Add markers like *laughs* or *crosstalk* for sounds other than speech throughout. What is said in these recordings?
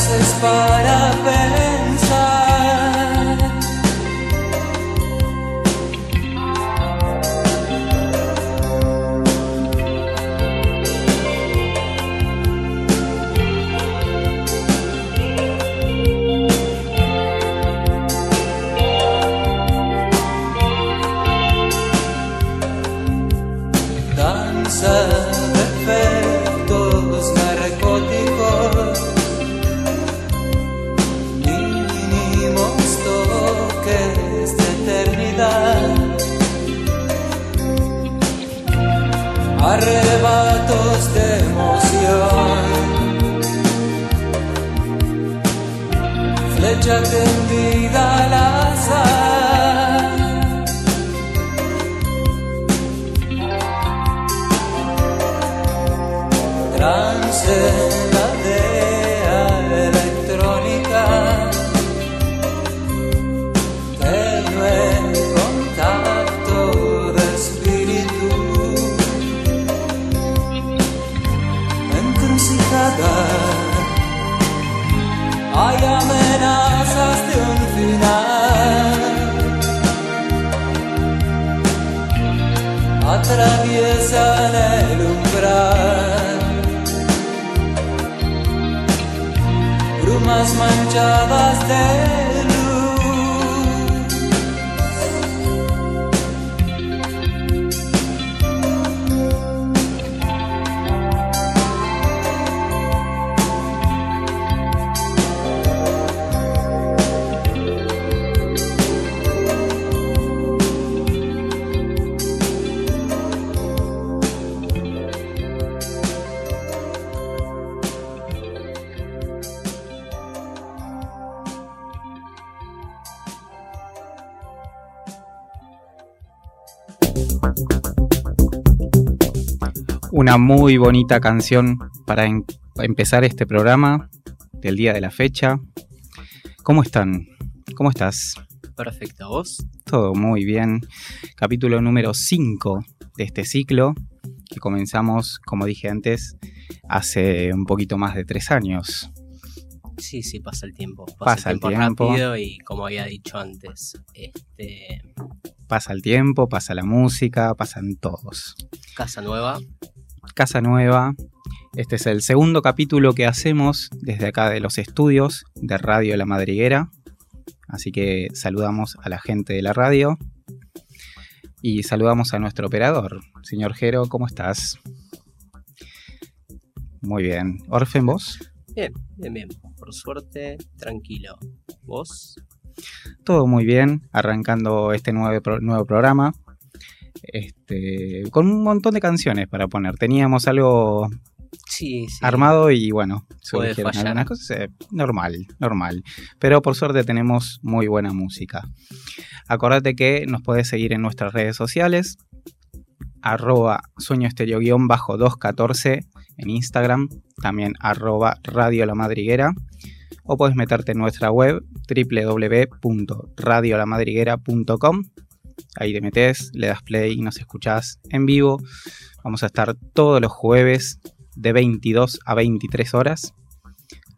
haces para ver. Jacket. echada Una muy bonita canción para empezar este programa del día de la fecha. ¿Cómo están? ¿Cómo estás? Perfecto, ¿vos? Todo muy bien. Capítulo número 5 de este ciclo que comenzamos, como dije antes, hace un poquito más de tres años. Sí, sí, pasa el tiempo. Pasa, el tiempo, rápido y como había dicho antes, este... Pasa el tiempo, pasa la música, pasan todos. Casa nueva. Casa nueva. Este es el segundo capítulo que hacemos desde acá de los estudios de Radio La Madriguera. Así que saludamos a la gente de la radio y saludamos a nuestro operador. Señor Jero, ¿cómo estás? Muy bien. Orfen, ¿vos? Bien, bien, bien. Por suerte, tranquilo. ¿Vos? Todo muy bien, arrancando este nuevo, nuevo programa. Este, con un montón de canciones para poner. Teníamos algo Sí, sí. armado y bueno, surgieron algunas cosas. eh, normal, normal. Pero por suerte tenemos muy buena música. Acordate que nos podés seguir en nuestras redes sociales. Arroba sueño estéreo guion bajo 214 en Instagram. También arroba radio la madriguera. O puedes meterte en nuestra web www.radiolamadriguera.com. Ahí te metes, le das play y nos escuchás en vivo. Vamos a estar todos los jueves de 22 a 23 horas.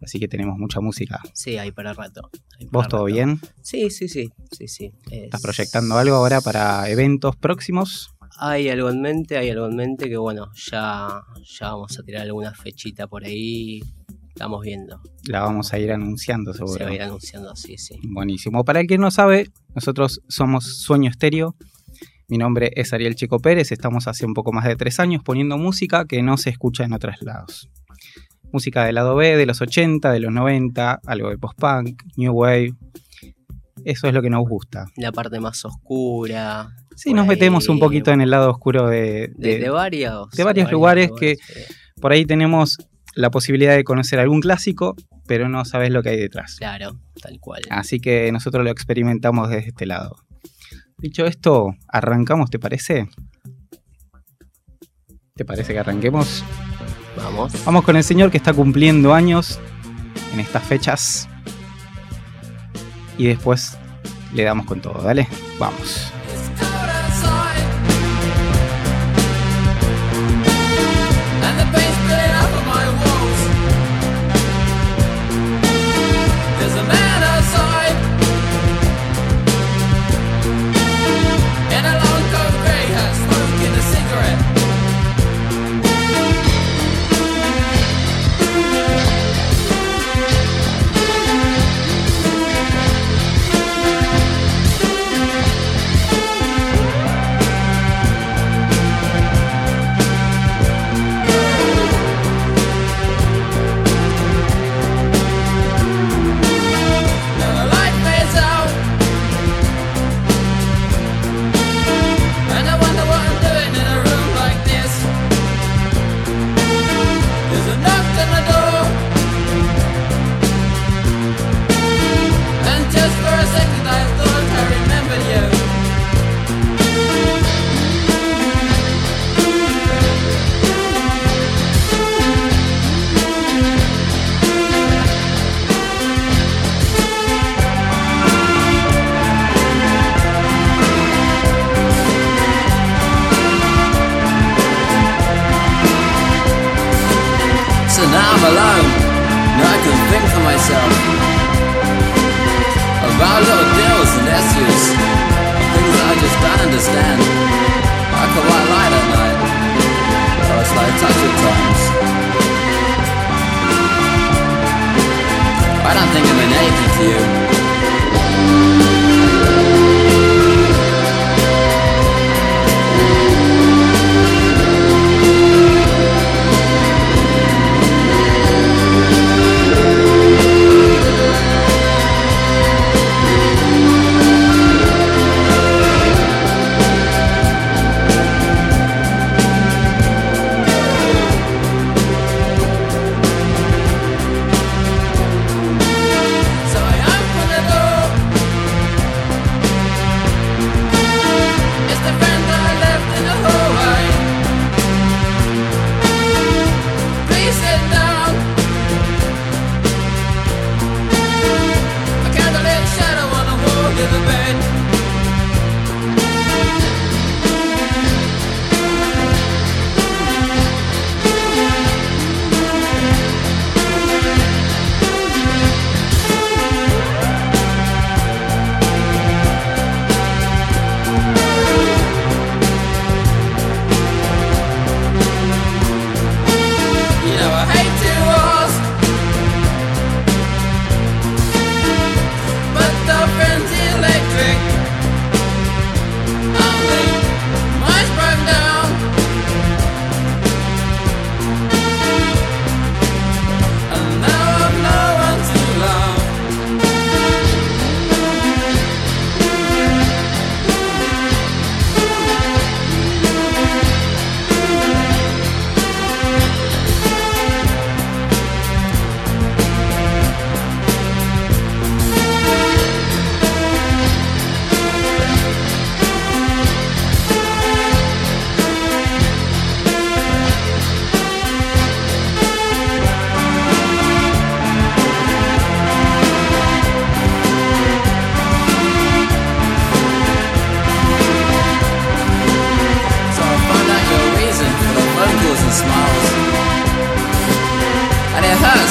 Así que tenemos mucha música. Sí, hay para rato. para ¿Vos todo rato. bien? Sí, sí, sí. sí, sí. ¿Estás Es- proyectando algo ahora para eventos próximos? Hay algo en mente, hay algo en mente que bueno, ya, ya vamos a tirar alguna fechita por ahí. Estamos viendo. La vamos a ir anunciando Se seguro. va a ir anunciando, sí, sí. Buenísimo. Para el que no sabe, nosotros somos Sueño Estéreo. Mi nombre es Ariel Chico Pérez. Estamos hace un poco más de tres años poniendo música que no se escucha en otros lados. Música del lado B, de los 80, de los 90, algo de post-punk, new wave. Eso es lo que nos gusta. La parte más oscura. Sí, nos metemos un poquito en el lado oscuro de, De, de- de varios, de varios lugares que- Por ahí tenemos la posibilidad de conocer algún clásico, pero no sabes lo que hay detrás. Claro, tal cual. Así que nosotros lo experimentamos desde este lado. Dicho esto, ¿arrancamos, te parece? ¿Te parece que arranquemos? Vamos. Vamos con el señor que está cumpliendo años en estas fechas. Y después le damos con todo, ¿dale? Vamos.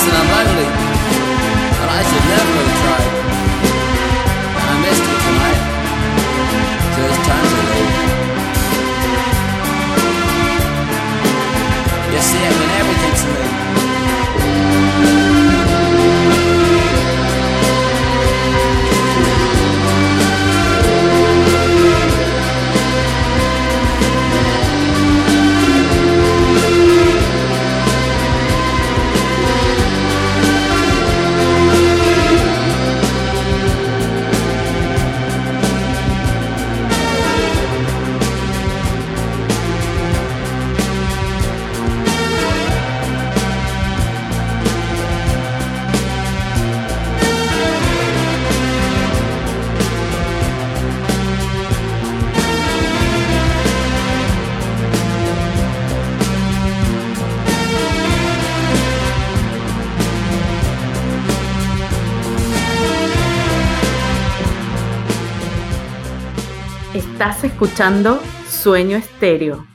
and I'm like escuchando Sueño Estéreo.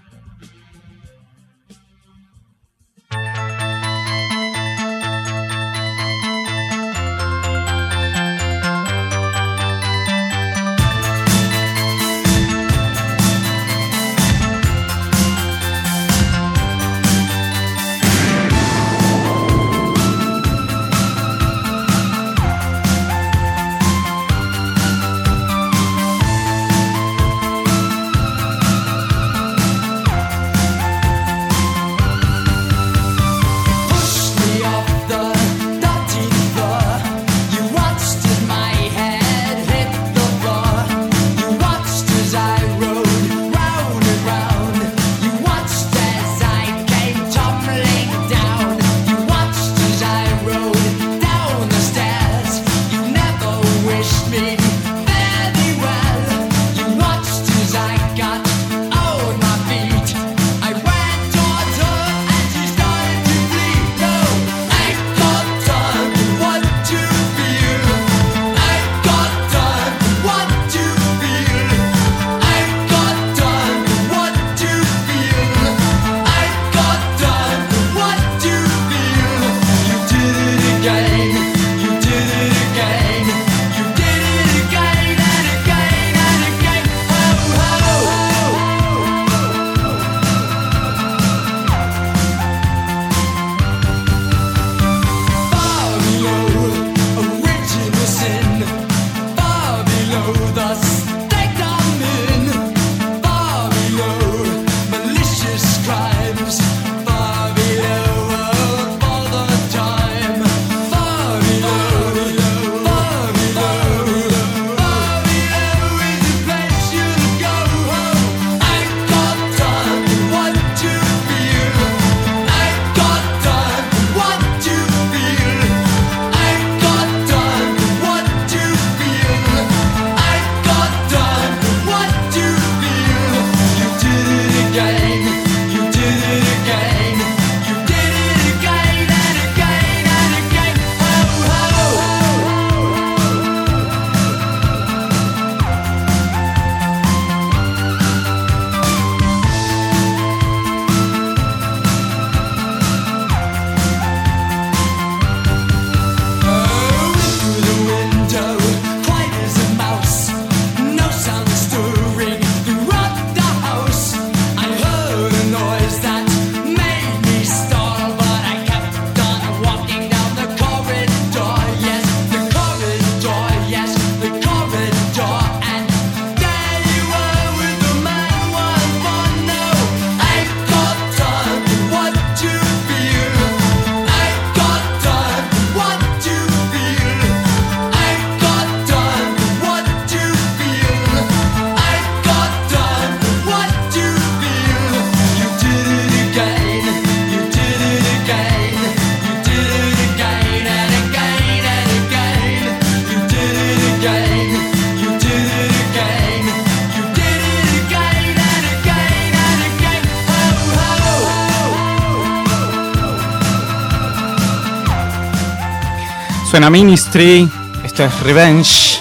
Suena Ministry, esto es Revenge,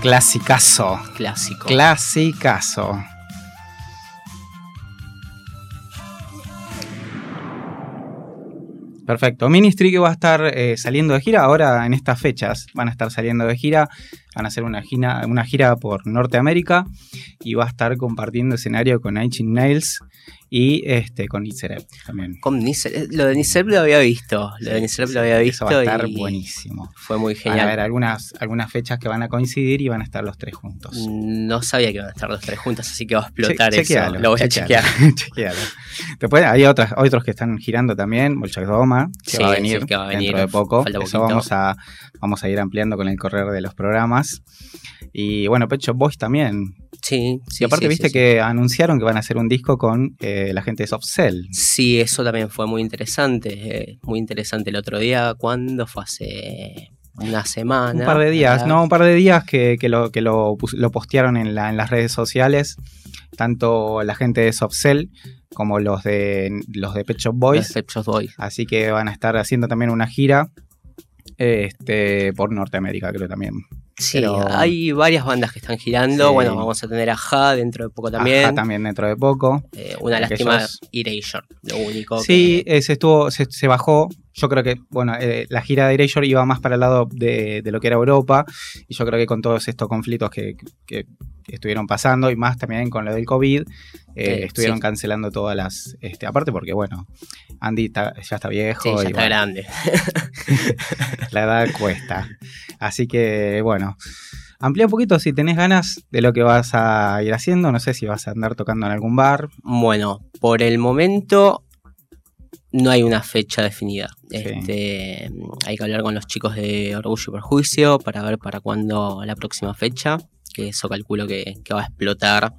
clasicazo, Clásico. clasicazo. Perfecto. Ministry que va a estar eh, saliendo de gira ahora en estas fechas. Van a estar saliendo de gira. Van a hacer una gira, una gira por Norteamérica y va a estar compartiendo escenario con Nine Nails y este, con Itzerep también. Con Nice- lo de Nicelep lo había visto. Lo de Nicelep lo había visto. Eso va a estar y buenísimo. Fue muy Van a genial. haber algunas, algunas fechas que van a coincidir y van a estar los tres juntos. No sabía que iban a estar los tres juntos, así que va a explotar Che- eso. Lo voy a chequear. *laughs* chequealo. Después hay otras, otros que están girando también, Bolshak Doma, que Sí, va a sí, venir que va a venir, dentro de poco. falta Eso vamos a, vamos a ir ampliando con el correr de los programas. Y bueno, Pecho Boys también. Sí, sí. y aparte sí, viste que anunciaron que van a hacer un disco con eh, la gente de Soft Cell. Sí, eso también fue muy interesante. eh, muy interesante el otro día. ¿Cuándo? Fue hace una semana. Un par de días, ¿verdad? no, un par de días que, que lo, que lo, postearon en, la- en las redes sociales, tanto la gente de Soft Cell como los de los de Pet Shop Boys. Los Pet Shop Boys. Así que van a estar haciendo también una gira este, por Norteamérica, creo también. Sí, Pero- hay varias bandas que están girando. Sí. Bueno, vamos a tener a Ja dentro de poco también. Ajá, también dentro de poco. Eh, una lástima Erasure, lo único. Sí, que- eh, se estuvo, se, se bajó. Yo creo que, bueno, eh, la gira de Erasure iba más para el lado de, de lo que era Europa. Y yo creo que con todos estos conflictos que, que estuvieron pasando, y más también con lo del COVID, eh, estuvieron sí. cancelando todas las. Este, aparte, porque, bueno, Andy ya está viejo. sí, ya y está bueno, grande. *laughs* la edad cuesta. Así que, bueno. Amplía un poquito si tenés ganas de lo que vas a ir haciendo. No sé si vas a andar tocando en algún bar. Bueno, por el momento no hay una fecha definida. Sí. Este, hay que hablar con los chicos de Orgullo y Perjuicio para ver para cuándo la próxima fecha, que eso calculo que, que va a explotar.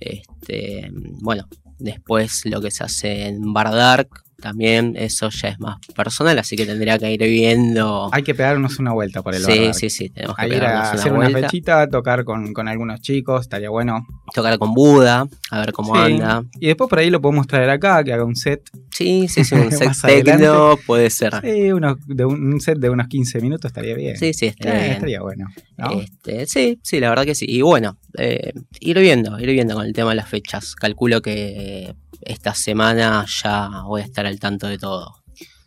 Este, bueno, después lo que se hace en Bar Dark también, eso ya es más personal, así que tendría que ir viendo. Hay que pegarnos una vuelta por el sí, sí, sí, tenemos que ir a hacer una fechita, tocar con, con algunos chicos, estaría bueno. tocar con Buda, a ver cómo Sí. anda. Y después por ahí lo podemos traer acá, que haga un set. Sí, sí, sí, un *laughs* adelante. techno puede ser. Sí, unos, de un, un set de unos 15 minutos estaría bien. Sí, sí, Eh, estaría bien. estaría bueno. ¿no? Este, sí, sí, la verdad que sí. Y bueno, eh, ir viendo, ir viendo con el tema de las fechas. Calculo que esta semana ya voy a estar al tanto de todo.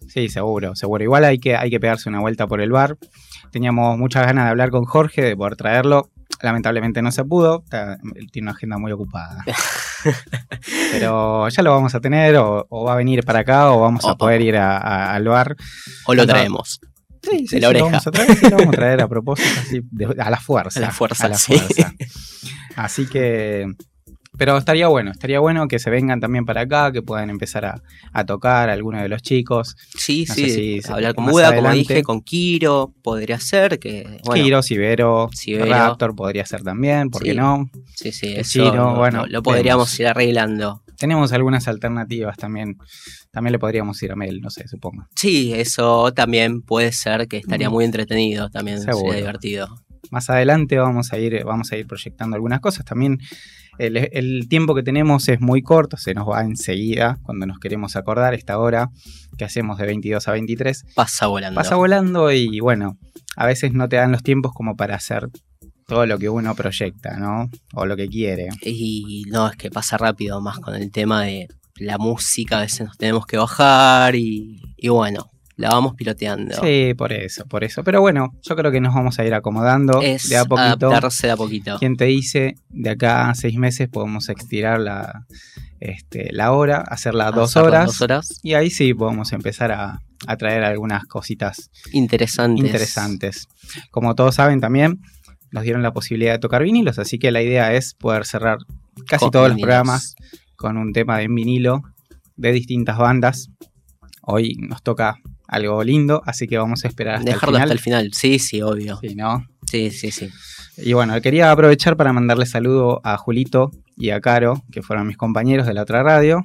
Sí, seguro, seguro. Igual hay que, hay que pegarse una vuelta por el bar. Teníamos muchas ganas de hablar con Jorge, de poder traerlo. Lamentablemente no se pudo. Tiene una agenda muy ocupada. *laughs* Pero ya lo vamos a tener, o, o va a venir para acá, o vamos a poder ir a- a- al bar. O lo traemos. Sí, sí, de la sí, oreja. Lo vamos a traer, sí, lo vamos a traer a propósito, así, de- a la fuerza. *laughs* A la fuerza, a la sí. fuerza. Así que. Pero estaría bueno, estaría bueno que se vengan también para acá, que puedan empezar a, a tocar a algunos de los chicos. Sí, No sí, si hablar con Buda, como dije, con Kiro, podría ser que. Bueno, Kiro, Sibero, Sibero. Raptor podría ser también, ¿por qué Sí. no? Sí, sí, eso bueno, lo- lo podríamos ir arreglando. Tenemos algunas alternativas también. También le podríamos ir a Mel, no sé, supongo. Sí, eso también puede ser que estaría Mm. muy entretenido, también sería divertido. Más adelante vamos a ir, vamos a ir proyectando algunas cosas. También el, el tiempo que tenemos es muy corto, se nos va enseguida cuando nos queremos acordar esta hora que hacemos de 22 a 23. Pasa volando. Pasa volando y bueno, a veces no te dan los tiempos como para hacer todo lo que uno proyecta, ¿no? O lo que quiere. Y no, es que pasa rápido más con el tema de la música, a veces nos tenemos que bajar y, y bueno, la vamos piloteando. Sí, por eso, por eso. Pero bueno, yo creo que nos vamos a ir acomodando Es de a poquito. adaptarse de a poquito. ¿Quién te dice de acá a seis meses podemos estirar la, este, la hora, hacerla a dos horas? Dos horas. Y ahí sí podemos empezar a, a traer algunas cositas Interesantes. interesantes. Como todos saben también, nos dieron la posibilidad de tocar vinilos, así que la idea es poder cerrar casi Con todos los programas con un tema de vinilo de distintas bandas. Hoy nos toca algo lindo, así que vamos a esperar hasta Dejarlo el hasta final. el final. Sí, sí, obvio. Sí, ¿no? Sí, sí, sí. Y bueno, quería aprovechar para mandarle saludo a Julito y a Caro, que fueron mis compañeros de la otra radio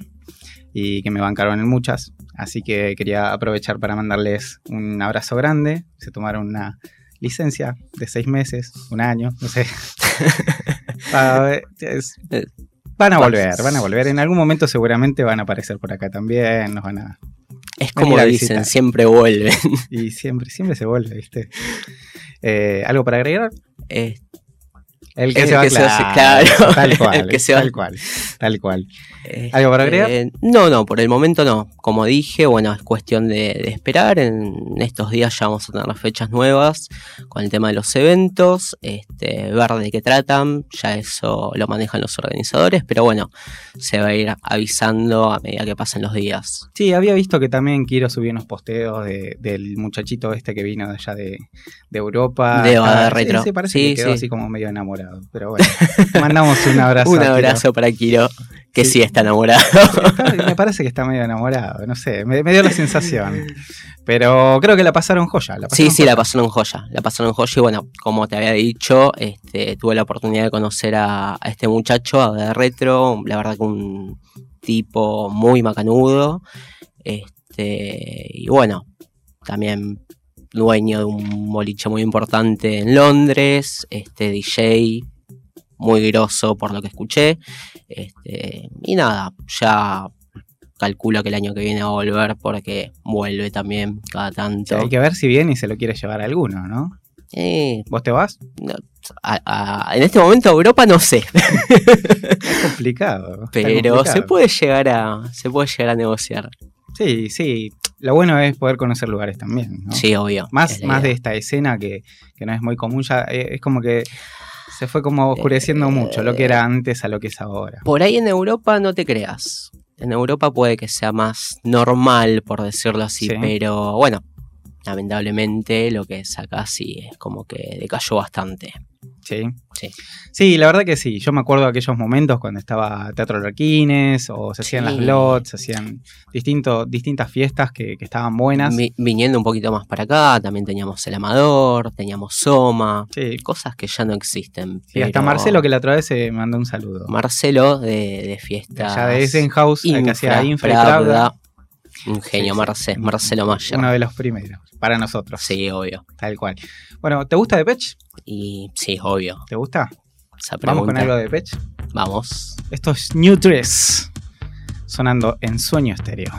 y que me bancaron en muchas. Así que quería aprovechar para mandarles un abrazo grande. Se tomaron una licencia de seis meses, un año, no sé. *laughs* Ah, es- van a volver, van a volver. En algún momento seguramente van a aparecer por acá también, nos van a... Es como dicen, siempre vuelven. Y siempre, siempre se vuelve, ¿viste? Eh, ¿Algo para agregar? Eh, El que El se va que se hace, claro. *laughs* Tal cual, El que se va. tal cual, tal cual. eh, ¿Algo para agregar? eh, no, no, por el momento no. Como dije, bueno, es cuestión de, de esperar. En estos días ya vamos a tener las fechas nuevas con el tema de los eventos, este, ver de qué tratan. Ya eso lo manejan los organizadores, pero bueno, se va a ir avisando a medida que pasen los días. Sí, había visto que también quiero subir unos posteos de- del muchachito este que vino de allá de, de Europa. De Eva de Ah, Retro. Sí, sí, parece Sí, que quedó sí. así como medio enamorado. Pero bueno, *laughs* mandamos un abrazo. Un a Kiro. abrazo para Kiro, que Sí. sí, está enamorado. Está- me parece que está medio enamorado, no sé, me, me dio la sensación. Pero creo que la pasaron joya. La Sí, sí, joya. la pasaron joya. La pasaron joya y bueno, como te había dicho, este, tuve la oportunidad de conocer a, a este muchacho, a de Retro, la verdad que un tipo muy macanudo. Este, y bueno, también dueño de un boliche muy importante en Londres, este DJ muy grosso por lo que escuché. Este, y nada, ya calculo que el año que viene va a volver porque vuelve también cada tanto. hay que ver si viene y se lo quiere llevar a alguno, ¿no? Eh, ¿Vos te vas? no, a- a- en este momento Europa no sé, *laughs* Es complicado. pero se puede llegar a se puede llegar a negociar. Sí, sí. Lo bueno es poder conocer lugares también. ¿no? Sí, obvio. Más, más de esta escena que, que no es muy común, ya eh, es como que se fue como oscureciendo Eh, mucho lo que era antes a lo que es ahora. Por ahí en Europa no te creas. En Europa puede que sea más normal, por decirlo así, Sí. pero bueno, lamentablemente lo que es acá sí es como que decayó bastante. Sí. Sí. Sí, la verdad que sí. Yo me acuerdo de aquellos momentos cuando estaba Teatro Larquines o se hacían las Sí. blots, se hacían distinto, distintas fiestas que, que estaban buenas. Vi- viniendo un poquito más para acá, también teníamos El Amador, teníamos Soma, Sí. cosas que ya no existen. Y hasta pero Marcelo que la otra vez se mandó un saludo. Marcelo de, de fiestas. Ya de Eisenhouse, el que hacía Infra Un genio, Sí. Marce- Marcelo Mayer. uno de los primeros, para nosotros. Sí, obvio. Tal cual. Bueno, ¿te gusta Depeche? Y sí, obvio. ¿Te gusta? Esa Vamos con algo de Depeche. Vamos. Esto es New Dress, sonando en sueño estéreo.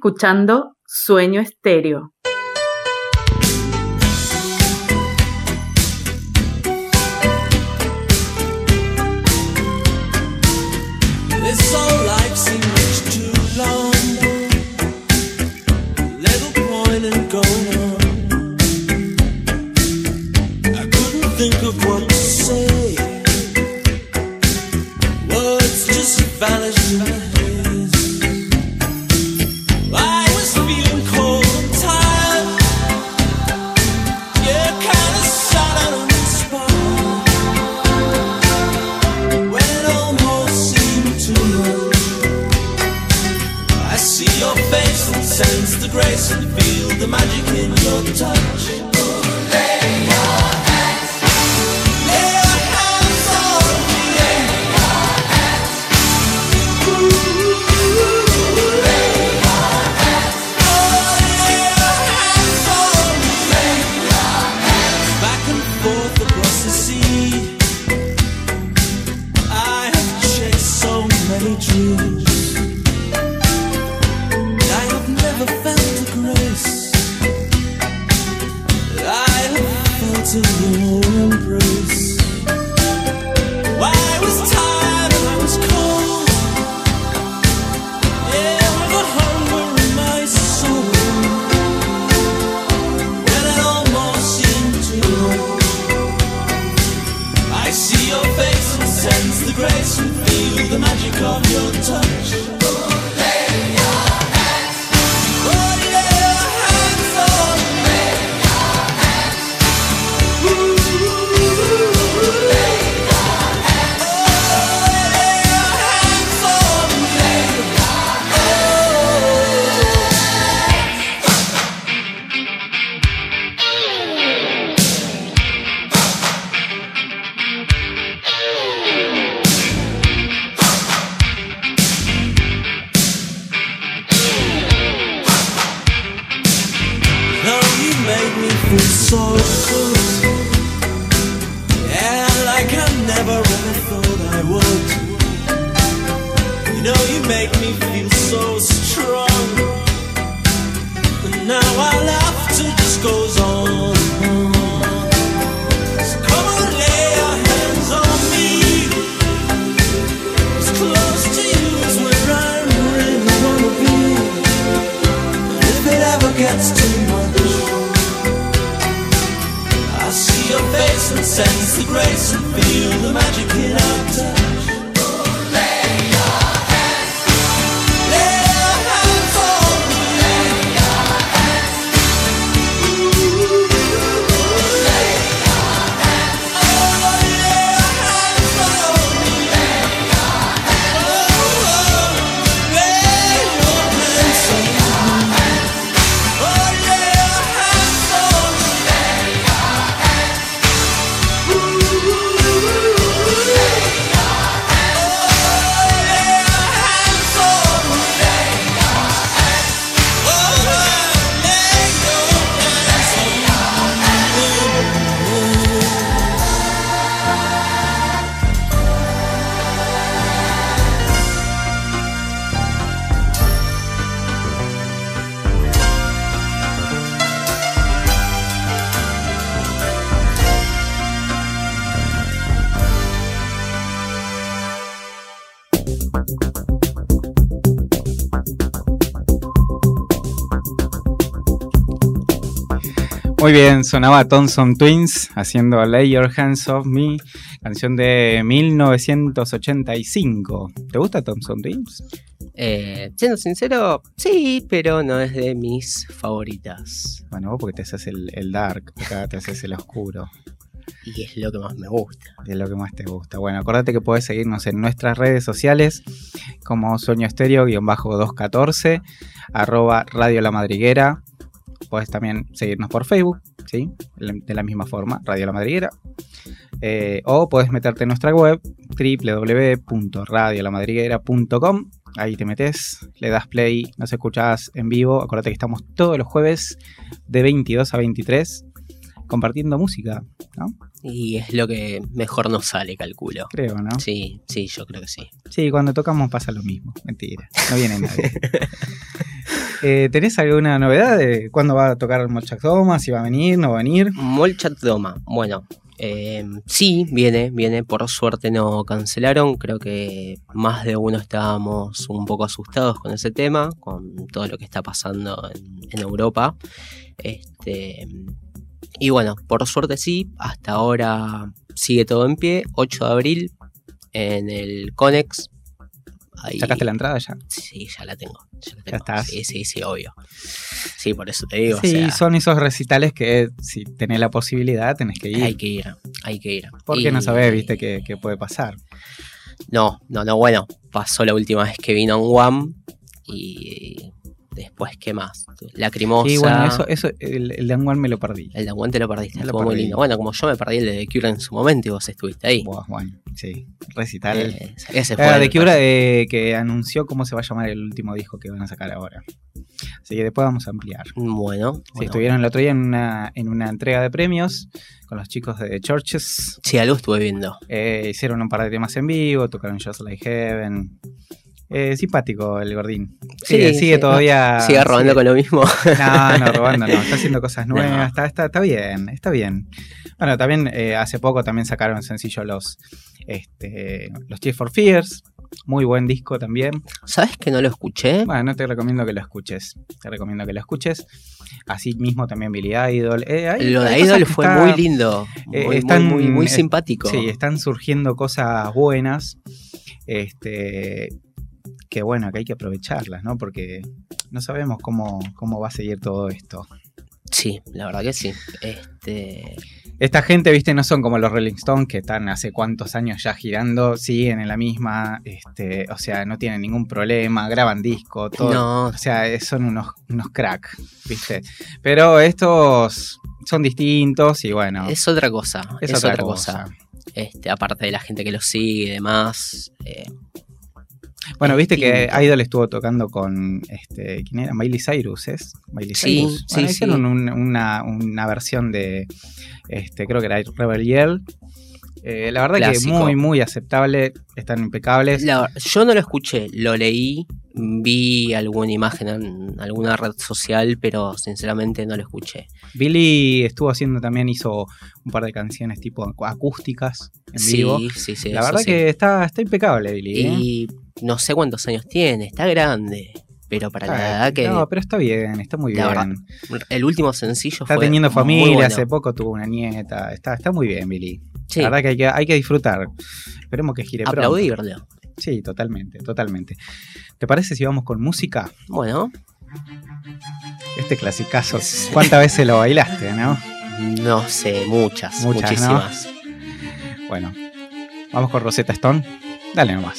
Escuchando Sueño Estéreo. Muy bien, sonaba Thompson Twins haciendo Lay Your Hands Off Me, canción de 1985. ¿Te gusta Thompson Twins? Eh, siendo sincero, sí, pero no es de mis favoritas. Bueno, vos porque te haces el, el dark, acá te haces el oscuro. Y es lo que más me gusta. Es lo que más te gusta. Bueno, acordate que puedes seguirnos en nuestras redes sociales como Sueño Estéreo-214, arroba Radio La Madriguera. Puedes también seguirnos por Facebook, ¿sí? De la misma forma, Radio La Madriguera. Eh, o puedes meterte en nuestra web www.radiolamadriguera.com. Ahí te metes, le das play, nos escuchás en vivo. Acordate que estamos todos los jueves de 22 a 23 compartiendo música, ¿no? Y es lo que mejor nos sale, calculo. Creo, ¿no? Sí, sí, yo creo que sí. Sí, cuando tocamos pasa lo mismo. Mentira, no viene nadie. *laughs* Eh, ¿Tenés alguna novedad de cuándo va a tocar Molchak Doma? ¿Si va a venir, no va a venir? Molchat Doma, bueno, eh, sí, viene, viene, por suerte no cancelaron, creo que más de uno estábamos un poco asustados con ese tema, con todo lo que está pasando en, en Europa. Este, Y bueno, por suerte sí, hasta ahora sigue todo en pie. 8 de abril en el Conex. Ahí- ¿Sacaste la entrada ya? Sí, ya la tengo. Ya, la Ya tengo. estás. Sí, sí, sí, obvio. Sí, por eso te digo. o sí, sea, son esos recitales que si tenés la posibilidad tenés que ir. hay que ir, hay que ir. Porque no Y- sabés, viste, qué, qué puede pasar. No, no, no, bueno, pasó la última vez que vino en One y después, ¿qué más? Lacrimosa. Y bueno, eso, eso el, el de Anguan me lo perdí. El de One te lo perdiste, Me lo muy perdí. lindo. Bueno, como yo me perdí el de The Cure en su momento y vos estuviste ahí. Buah, bueno, sí, recital. Eh, ese Ah, fue de el- Cura eh, que anunció cómo se va a llamar el último disco que van a sacar ahora. Así que después vamos a ampliar. Bueno, Sí, bueno. estuvieron el otro día en una, en una entrega de premios con los chicos de Churches. Sí, algo estuve viendo. Eh, hicieron un par de temas en vivo, tocaron Just Like Heaven. Eh, simpático el gordín. Sí, Sigue, sigue sí, todavía. Sigue robando con lo mismo. No, no, robando no. Está haciendo *laughs* cosas No. nuevas. Está, está, está bien, está bien. Bueno, también eh, hace poco también sacaron sencillo los, este, los Tears for Fears. Muy buen disco también. ¿Sabes que no lo escuché? Bueno, no te recomiendo que lo escuches. Te recomiendo que lo escuches. Así mismo también Billy Idol. Eh, hay- Lo de hay Idol fue está- muy lindo. Muy, están- muy, muy, muy simpático. Sí, están surgiendo cosas buenas. Este. Que bueno, que hay que aprovecharlas, ¿no? Porque no sabemos cómo, cómo va a seguir todo esto. Sí, la verdad que sí. Este, Esta gente, viste, no son como los Rolling Stones que están hace cuántos años ya girando, siguen en la misma, este, o sea, no tienen ningún problema, graban disco, todo. no, O sea, son unos, unos crack, viste. Pero estos son distintos y bueno, es otra cosa. es, Es, otra, cosa. Este, aparte de la gente que lo sigue y demás. eh, Bueno, viste que distinto. Idol estuvo tocando con, este, ¿quién era? Miley Cyrus, ¿es? Miley Sí, Cyrus. Bueno, sí. hicieron un- una, una versión de, este, creo que era Rebel Yell. Eh, la verdad Clásico. que muy, muy aceptable, están impecables. la- yo no lo escuché, lo leí, vi alguna imagen en alguna red social, pero sinceramente no lo escuché. Billy estuvo haciendo también, hizo un par de canciones tipo acústicas en Sí, vivo. sí, sí. La verdad que está, está impecable, Billy. ¿eh? No sé cuántos años tiene, está grande. Pero para la edad que. No, pero está bien, está muy La bien. verdad, El último sencillo Está fue. teniendo familia, bueno. hace poco tuvo una nieta. Está, está muy bien, Billy. Sí, La verdad que hay, que hay que disfrutar. Esperemos que gire pronto. aplaudirlo. Sí, totalmente, totalmente. ¿Te parece si vamos con música? Bueno, Este clasicazo. ¿Cuántas veces lo bailaste, no? no sé, muchas, Muchas, ¿no? muchísimas. Bueno, vamos con Rosetta Stone. Dale nomás.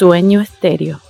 Sueño estéreo.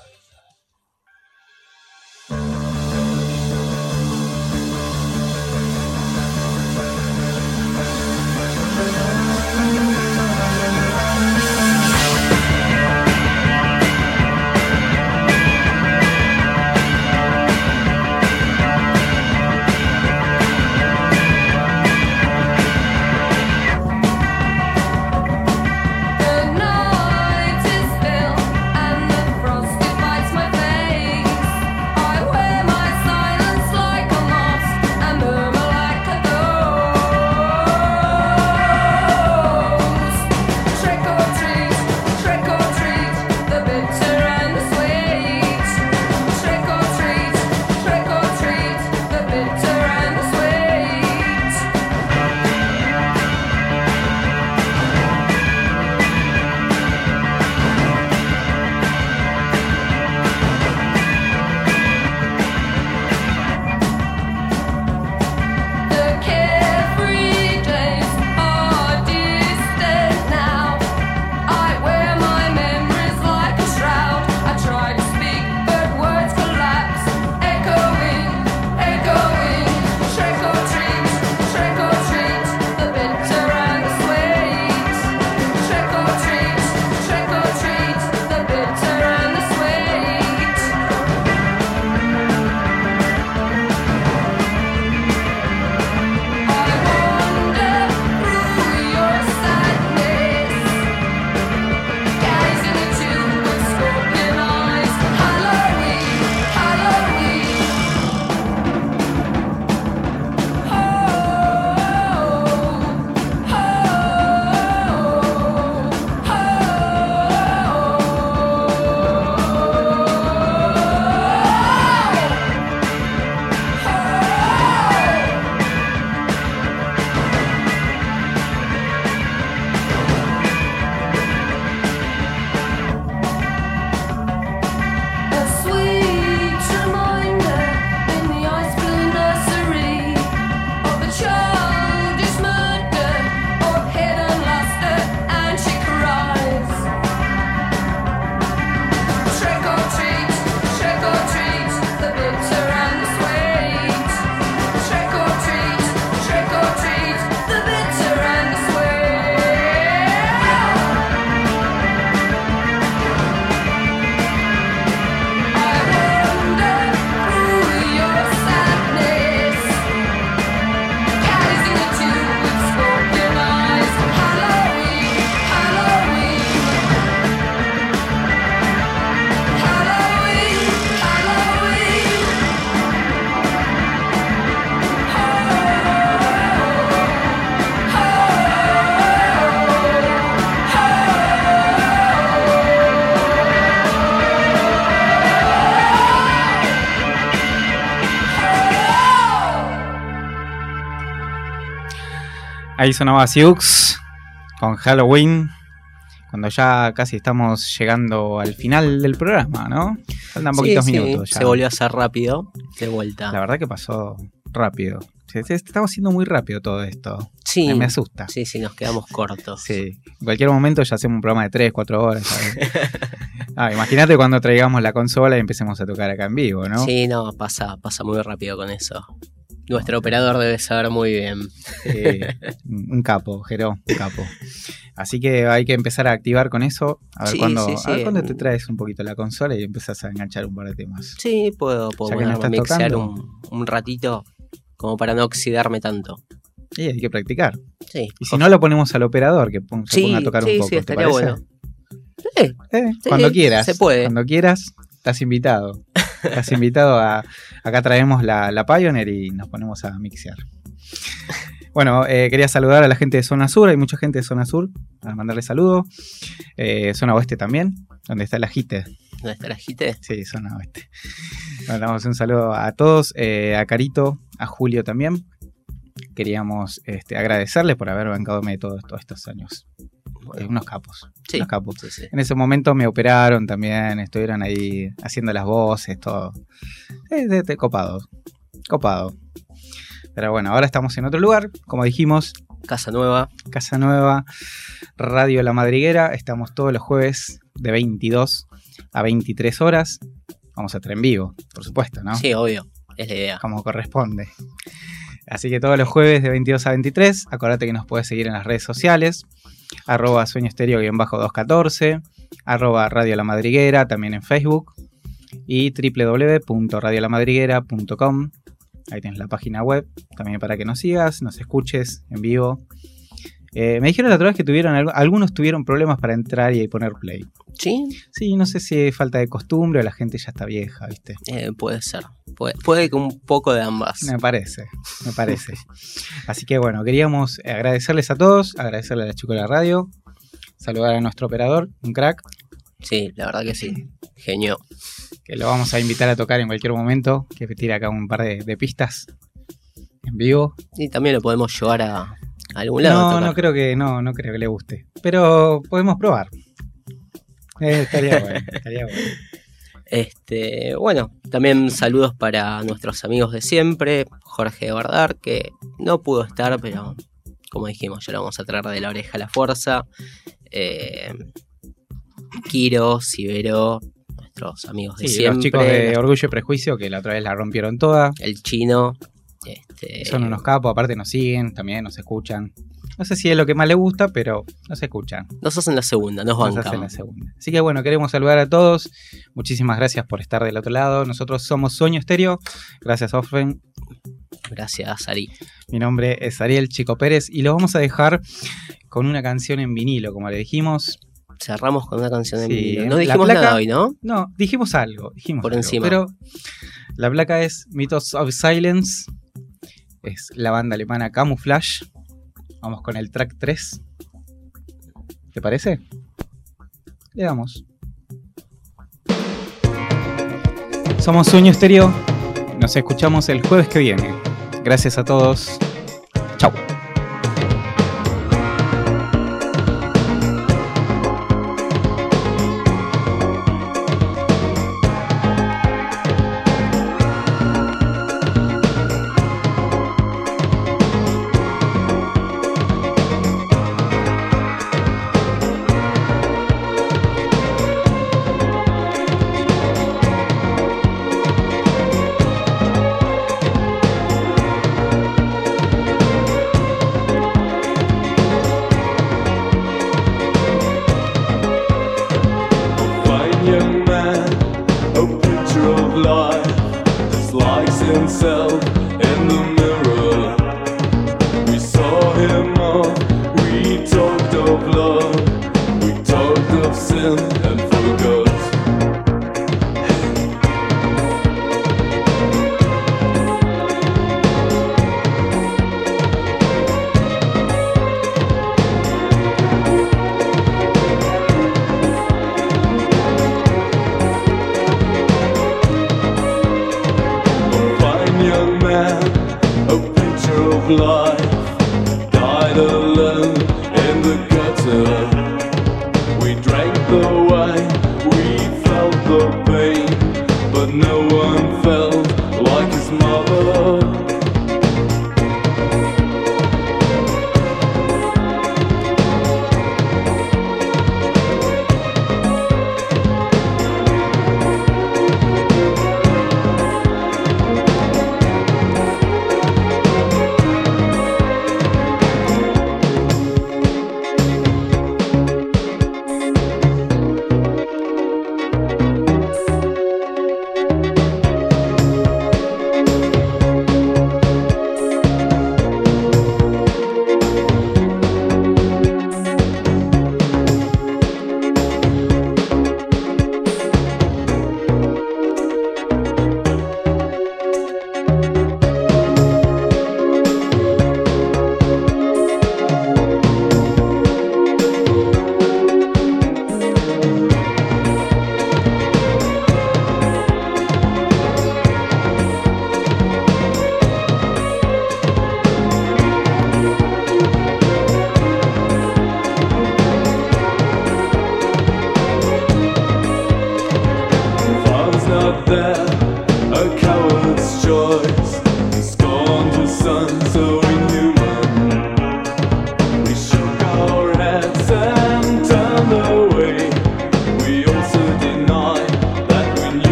Ahí sonaba Siux con Halloween. Cuando ya casi estamos llegando al final del programa, ¿no? Faltan poquitos Sí, sí, minutos ya. Se volvió a hacer rápido, de vuelta. La verdad que pasó rápido. Estamos haciendo muy rápido todo esto. sí, Me, me asusta. sí, sí, nos quedamos cortos. Sí. En cualquier momento ya hacemos un programa de 3, 4 horas. ¿sabes? *laughs* ah, Imagínate cuando traigamos la consola y empecemos a tocar acá en vivo, ¿no? Sí, no, pasa, pasa muy rápido con eso. Nuestro operador debe saber muy bien. Sí, un capo, Jero, un capo. Así que hay que empezar a activar con eso. A ver Sí, cuándo, sí, a ver sí. cuándo te traes un poquito la consola y empezás a enganchar un par de temas. Sí, puedo, puedo Ya que no mixear un, un ratito como para no oxidarme tanto. Y hay que practicar. Sí, Y si no, lo ponemos al operador que pon- se Sí, ponga a tocar sí, un poco. sí, ¿te estaría parece? bueno. Sí, Eh, Sí, cuando quieras. se puede. Cuando quieras, estás invitado. Estás invitado a. Acá traemos la, la Pioneer y nos ponemos a mixear. Bueno, eh, quería saludar a la gente de Zona Sur. Hay mucha gente de Zona Sur. A mandarle saludo. Eh, zona Oeste también, donde está la JITE. ¿dónde está la JITE? Sí, zona Oeste. Mandamos un saludo a todos. eh, a Carito, a Julio también. Queríamos este, agradecerles por haber bancadome todos, todos estos años. Eh, unos capos. Sí, Unos capos. sí, sí. En ese momento me operaron también, estuvieron ahí haciendo las voces, todo. Copado. Copado. Pero bueno, ahora estamos en otro lugar, como dijimos, Casa Nueva, Casa Nueva, Radio La Madriguera. Estamos todos los jueves de 22 a 23 horas. Vamos a estar en vivo, por supuesto, ¿no? Sí, obvio. Es la idea. Como corresponde. Así que todos los jueves de 22 a 23, acordate que nos puedes seguir en las redes sociales, arroba sueño estéreo-214, arroba Radio La Madriguera, también en Facebook, y www.radiolamadriguera.com. Ahí tienes la página web, también para que nos sigas, nos escuches en vivo. Eh, me dijeron la otra vez que tuvieron algu- algunos tuvieron problemas para entrar y poner play. Sí, Sí, no sé si es falta de costumbre o la gente ya está vieja, ¿viste? eh, puede ser. Puede, puede que un poco de ambas. Me parece, me parece. Así que bueno, queríamos agradecerles a todos, agradecerle a la chica de la radio, saludar a nuestro operador, un crack, Sí, la verdad que sí. Genio. que lo vamos a invitar a tocar en cualquier momento, que tira acá un par de, de pistas en vivo. Y también lo podemos llevar a, a algún lado. a No, tocar. no creo que no, no creo que le guste, pero podemos probar. Eh, estaría bueno, *laughs* estaría bueno. Este, bueno, también saludos para nuestros amigos de siempre, Jorge Bardar, que no pudo estar, pero como dijimos, ya lo vamos a traer de la oreja a la fuerza. Eh, Kiro, Sibero, nuestros amigos de Sí, siempre. los chicos de Orgullo y Prejuicio que la otra vez la rompieron toda. El chino. Este, Son unos capos, aparte nos siguen, también nos escuchan. No sé si es lo que más les gusta, pero nos escuchan. Nos hacen la segunda, nos Nos bancan. hacen la segunda. Así que bueno, queremos saludar a todos. Muchísimas gracias por estar del otro lado. Nosotros somos Sueño Estéreo. Gracias, Offen. Gracias, Ari. Mi nombre es Ariel Chico Pérez y lo vamos a dejar con una canción en vinilo, como le dijimos. Cerramos con una canción en Sí, vinilo. No dijimos placa- nada hoy, ¿no? No, dijimos algo. Dijimos Por algo, encima. Pero la placa es Mythos of Silence. Es la banda alemana Camouflage. Vamos con el track 3. ¿Te parece? Le damos. Somos Sueño Estéreo. Nos escuchamos el jueves que viene. Gracias a todos. Chau.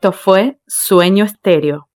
Esto fue Sueño Estéreo.